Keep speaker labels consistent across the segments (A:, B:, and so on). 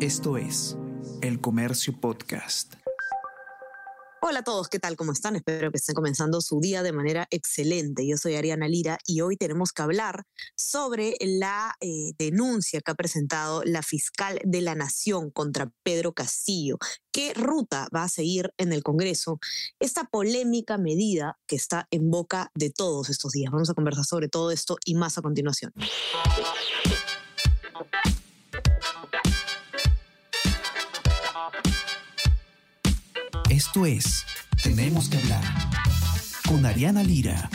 A: Esto es El Comercio Podcast.
B: Hola a todos, ¿qué tal? ¿Cómo están? Espero que estén comenzando su día de manera excelente. Yo soy Ariana Lira y hoy tenemos que hablar sobre la eh, denuncia que ha presentado la fiscal de la Nación contra Pedro Castillo. ¿Qué ruta va a seguir en el Congreso esta polémica medida que está en boca de todos estos días? Vamos a conversar sobre todo esto y más a continuación.
A: Esto es Tenemos que hablar con Ariana Lira.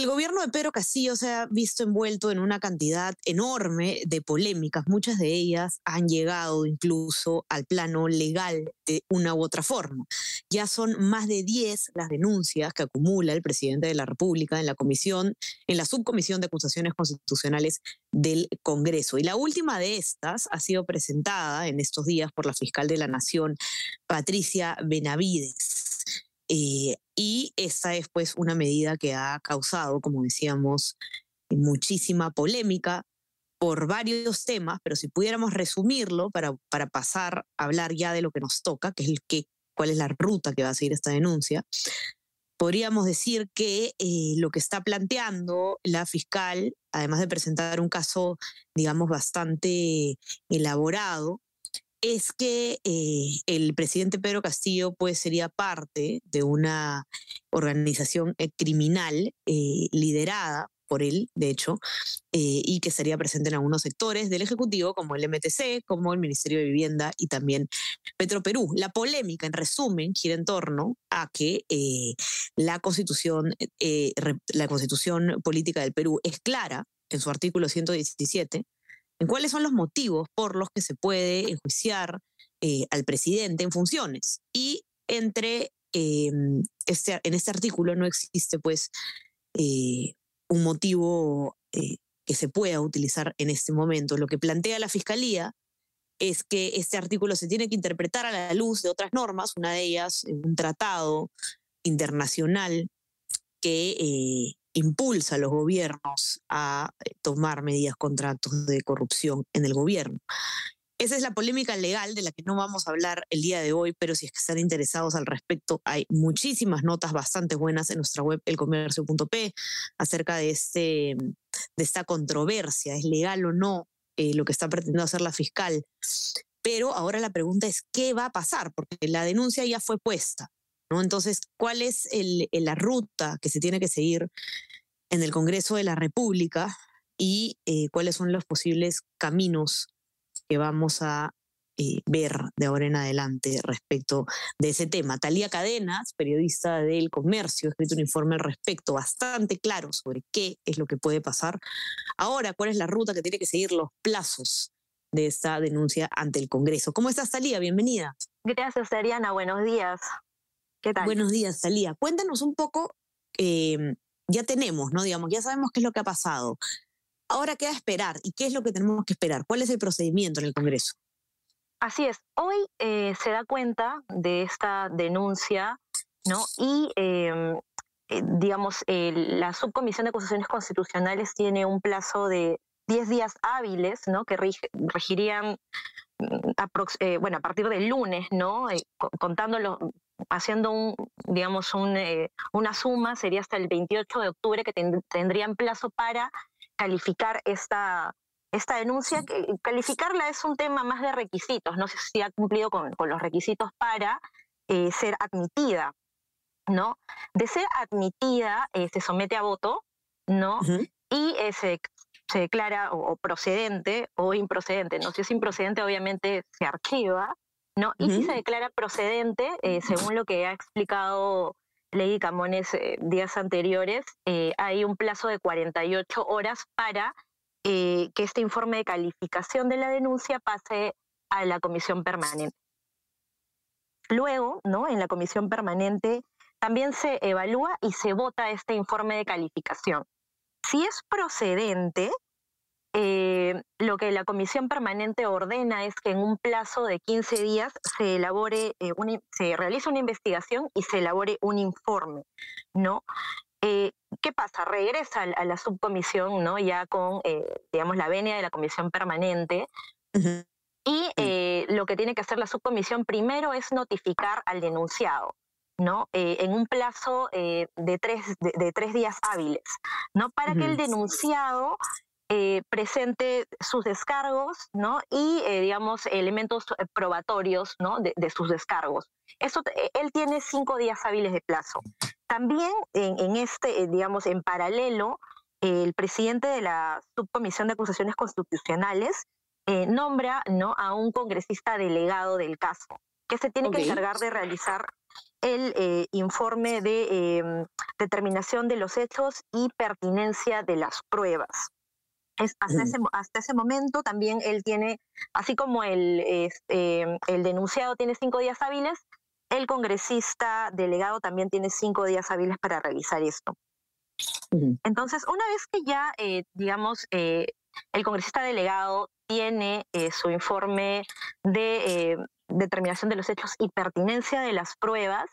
B: El gobierno de Pedro Castillo se ha visto envuelto en una cantidad enorme de polémicas. Muchas de ellas han llegado incluso al plano legal de una u otra forma. Ya son más de 10 las denuncias que acumula el presidente de la República en la comisión, en la subcomisión de acusaciones constitucionales del Congreso. Y la última de estas ha sido presentada en estos días por la fiscal de la Nación, Patricia Benavides. Eh, y esta es pues una medida que ha causado, como decíamos, muchísima polémica por varios temas, pero si pudiéramos resumirlo para, para pasar a hablar ya de lo que nos toca, que es el cuál es la ruta que va a seguir esta denuncia, podríamos decir que eh, lo que está planteando la fiscal, además de presentar un caso, digamos, bastante elaborado, es que eh, el presidente Pedro Castillo pues sería parte de una organización eh, criminal liderada por él, de hecho, eh, y que estaría presente en algunos sectores del Ejecutivo, como el MTC, como el Ministerio de Vivienda y también Petroperú. La polémica, en resumen, gira en torno a que eh, la, constitución, eh, la constitución política del Perú es clara en su artículo 117 en cuáles son los motivos por los que se puede enjuiciar al presidente en funciones. Y entre este, en este artículo no existe pues un motivo eh, que se pueda utilizar en este momento. Lo que plantea la Fiscalía es que este artículo se tiene que interpretar a la luz de otras normas, una de ellas un tratado internacional que eh, impulsa a los gobiernos a eh, tomar medidas contra actos de corrupción en el gobierno. Esa es la polémica legal de la que no vamos a hablar el día de hoy, pero si es que están interesados al respecto, hay muchísimas notas bastante buenas en nuestra web elcomercio.p acerca de, este, de esta controversia, es legal o no eh, lo que está pretendiendo hacer la fiscal. Pero ahora la pregunta es, ¿qué va a pasar? Porque la denuncia ya fue puesta. ¿No? Entonces, ¿cuál es la ruta que se tiene que seguir en el Congreso de la República y eh, cuáles son los posibles caminos que vamos a eh, ver de ahora en adelante respecto de ese tema. Talía Cadenas, periodista del Comercio, ha escrito un informe al respecto bastante claro sobre qué es lo que puede pasar. Ahora, cuál es la ruta que tiene que seguir los plazos de esta denuncia ante el Congreso. ¿Cómo estás, Talía? Bienvenida.
C: Gracias, Ariana. Buenos días. ¿Qué tal?
B: Buenos días, Talía. Cuéntanos un poco, eh, ya tenemos, ¿no? Digamos, ya sabemos qué es lo que ha pasado. Ahora queda esperar. ¿Y qué es lo que tenemos que esperar? ¿Cuál es el procedimiento en el Congreso?
C: Así es. Hoy eh, se da cuenta de esta denuncia, ¿no? Y, em, eh, digamos, la Subcomisión de Acusaciones Constitucionales tiene un plazo de 10 días hábiles, ¿no? Que regirían, mm, eh, bueno, a partir del lunes, ¿no? contándolo, haciendo un, digamos, una suma, sería hasta el 28 de octubre que tendrían plazo para calificar esta, esta denuncia, que calificarla es un tema más de requisitos, no sé si ha cumplido con, los requisitos para eh, ser admitida, ¿no? De ser admitida, eh, se somete a voto, ¿no? Y eh, se, declara o, procedente o improcedente, ¿no? Si es improcedente, obviamente se archiva, ¿no? Y si se declara procedente, según lo que ha explicado Ley Camones eh, días anteriores, eh, hay un plazo de 48 horas para eh, que este informe de calificación de la denuncia pase a la comisión permanente. Luego, ¿no? En la comisión permanente también se evalúa y se vota este informe de calificación. Si es procedente, eh, lo que la comisión permanente ordena es que en un plazo de 15 días se elabore, eh, se realice una investigación y se elabore un informe, ¿no? Eh, ¿Qué pasa? Regresa a la subcomisión, ¿no? Ya con, digamos, la venia de la comisión permanente. Y lo que tiene que hacer la subcomisión primero es notificar al denunciado, ¿no? en un plazo de, tres, de, tres días hábiles, ¿no? Para que el denunciado eh, presente sus descargos, ¿no? Y, eh, digamos, elementos eh, probatorios, ¿no? De, sus descargos. Eso, él tiene cinco días hábiles de plazo. También en, este, digamos, en paralelo, el presidente de la Subcomisión de Acusaciones Constitucionales nombra, ¿no? A un congresista delegado del caso, que se tiene que encargar de realizar el informe de em, determinación de los hechos y pertinencia de las pruebas hasta, ese, hasta ese momento también él tiene, así como el, este, el denunciado tiene cinco días hábiles, el congresista delegado también tiene cinco días hábiles para realizar esto. Entonces, una vez que ya, eh, digamos, eh, el congresista delegado tiene eh, su informe de determinación de los hechos y pertinencia de las pruebas,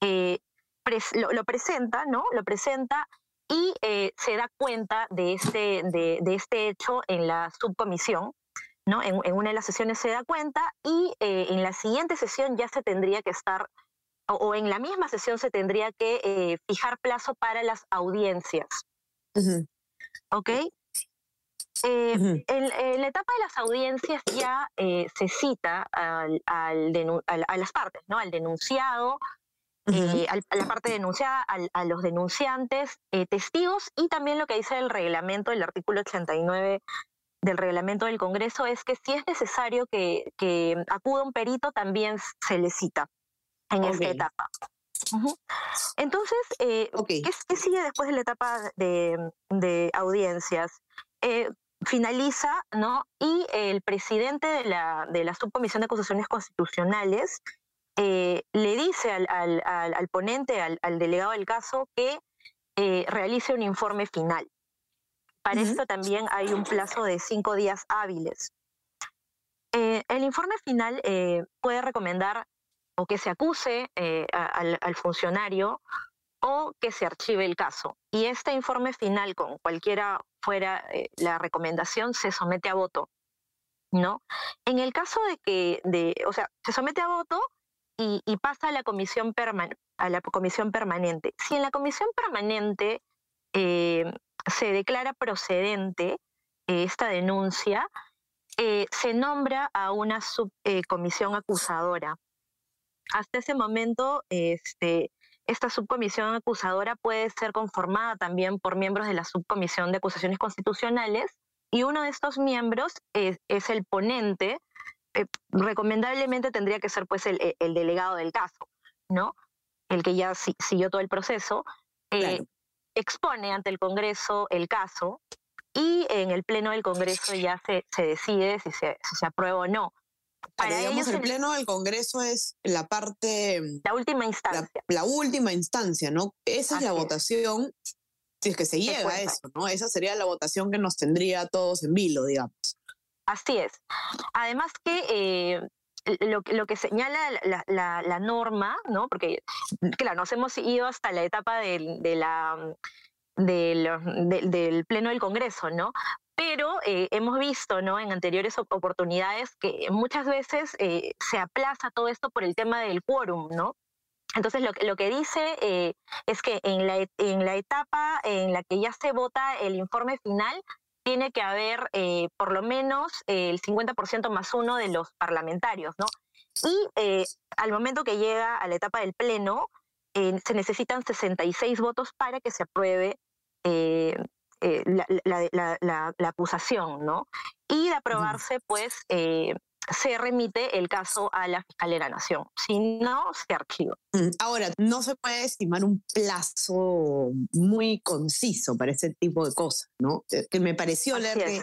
C: lo, lo, presenta, ¿no? Lo presenta y eh, se da cuenta de este, de, este hecho en la subcomisión. ¿no? En, una de las sesiones se da cuenta y eh, en la siguiente sesión ya se tendría que estar, o, en la misma sesión se tendría que eh, fijar plazo para las audiencias. ¿Ok? en, la etapa de las audiencias ya se cita al, a las partes, ¿no? Al denunciado, eh, a la parte denunciada, a, los denunciantes, eh, testigos y también lo que dice el reglamento, el artículo 89 del reglamento del Congreso es que si es necesario que, acuda un perito, también se le cita en esta etapa. Entonces, eh, ¿qué, sigue después de la etapa de, audiencias? finaliza, ¿no? Y el presidente de la, de la Subcomisión de Acusaciones Constitucionales eh, le dice al, ponente, al, delegado del caso, que eh, realice un informe final. Para esto también hay un plazo de cinco días hábiles. Eh, el informe final puede recomendar o que se acuse al, funcionario o que se archive el caso. Y este informe final, con cualquiera fuera la recomendación, se somete a voto. ¿No? En el caso de que, de, o sea, se somete a voto y, pasa a la, comisión a la comisión permanente. Si en la comisión permanente eh, se declara procedente eh, esta denuncia, eh, se nombra a una subcomisión acusadora. Hasta ese momento, este, esta subcomisión acusadora puede ser conformada también por miembros de la subcomisión de acusaciones constitucionales y uno de estos miembros es el ponente eh, recomendablemente tendría que ser pues el, e, delegado del caso, ¿no? El que ya siguió todo el proceso, eh, expone ante el Congreso el caso y en el Pleno del Congreso ya se, se decide si se, se aprueba o no.
B: Para digamos, el Pleno del Congreso es la parte...
C: La última instancia.
B: La, última instancia, ¿no? Esa es la votación, si es que se llega a eso, ¿no? Esa sería la votación que nos tendría a todos en vilo, digamos.
C: Así es. Además que eh, lo, lo, que señala la, norma, ¿no? Porque, claro, nos hemos ido hasta la etapa del, de la, del Pleno del Congreso, ¿no? Pero eh, hemos visto ¿no? en anteriores oportunidades que muchas veces eh, se aplaza todo esto por el tema del quórum, ¿no? Entonces, lo, lo que dice es que en la, en la etapa en la que ya se vota el informe final, tiene que haber eh, por lo menos el 50% más uno de los parlamentarios, ¿no? Y eh, al momento que llega a la etapa del Pleno, eh, se necesitan 66 votos para que se apruebe la, la, acusación, ¿no? Y de aprobarse, pues, se remite el caso a la Fiscalía de la Nación. Si no, se archiva.
B: Mm, ahora, no se puede estimar un plazo muy conciso para ese tipo de cosas, ¿no? Que me pareció leer que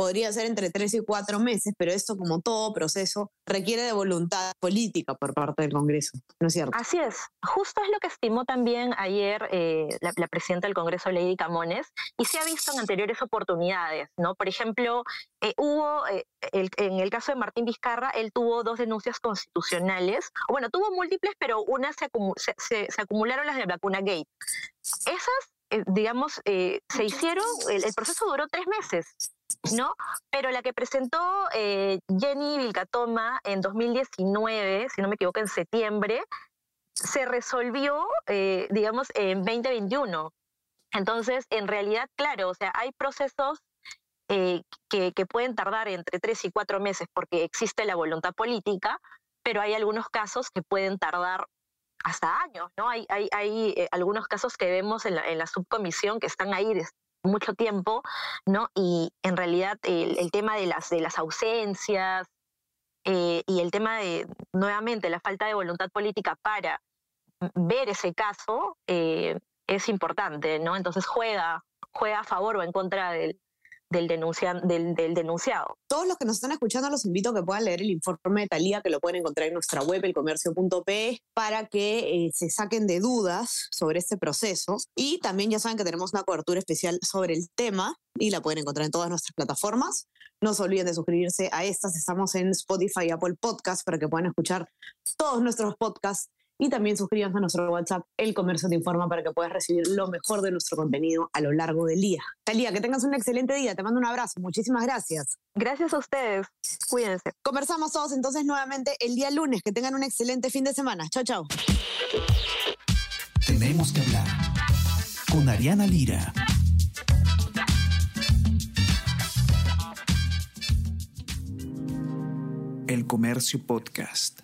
B: podría ser entre tres y cuatro meses, pero esto, como todo proceso, requiere de voluntad política por parte del Congreso, ¿no es cierto?
C: Así es. Justo es lo que estimó también ayer eh, la, presidenta del Congreso, Lady Camones, y se ha visto en anteriores oportunidades, ¿no? Por ejemplo, eh, hubo, eh, en el caso de Martín Vizcarra, él tuvo dos denuncias constitucionales, bueno, tuvo múltiples, pero una se, se, se acumularon las de Vacuna Gate. Esas, digamos, se hicieron, el, el proceso duró tres meses. ¿No? Pero la que presentó eh, Jenny Vilcatoma en 2019, si no me equivoco, en septiembre, se resolvió, eh, digamos, en 2021. Entonces, en realidad, claro, o sea, hay procesos eh, que, pueden tardar entre tres y cuatro meses porque existe la voluntad política, pero hay algunos casos que pueden tardar hasta años, ¿no? Hay, hay, hay algunos casos que vemos en la, en la, subcomisión que están ahí mucho tiempo, ¿no? Y en realidad el, tema de las, de las ausencias eh, y el tema de, nuevamente, la falta de voluntad política para ver ese caso eh, es importante, ¿no? Entonces juega, juega a favor o en contra del, del, del, denunciado.
B: Todos los que nos están escuchando los invito a que puedan leer el informe de Talía, que lo pueden encontrar en nuestra web, elcomercio.pe, para que eh, se saquen de dudas sobre este proceso. Y también ya saben que tenemos una cobertura especial sobre el tema y la pueden encontrar en todas nuestras plataformas. No se olviden de suscribirse a estas. Estamos en Spotify y Apple Podcast para que puedan escuchar todos nuestros podcasts y también suscríbanse a nuestro WhatsApp, El Comercio Te Informa, para que puedas recibir lo mejor de nuestro contenido a lo largo del día. Talía, que tengas un excelente día. Te mando un abrazo. Muchísimas gracias.
C: Gracias a ustedes. Cuídense.
B: Conversamos todos entonces nuevamente el día lunes. Que tengan un excelente fin de semana. Chao, chao.
A: Tenemos que hablar con Ariana Lira. El Comercio Podcast.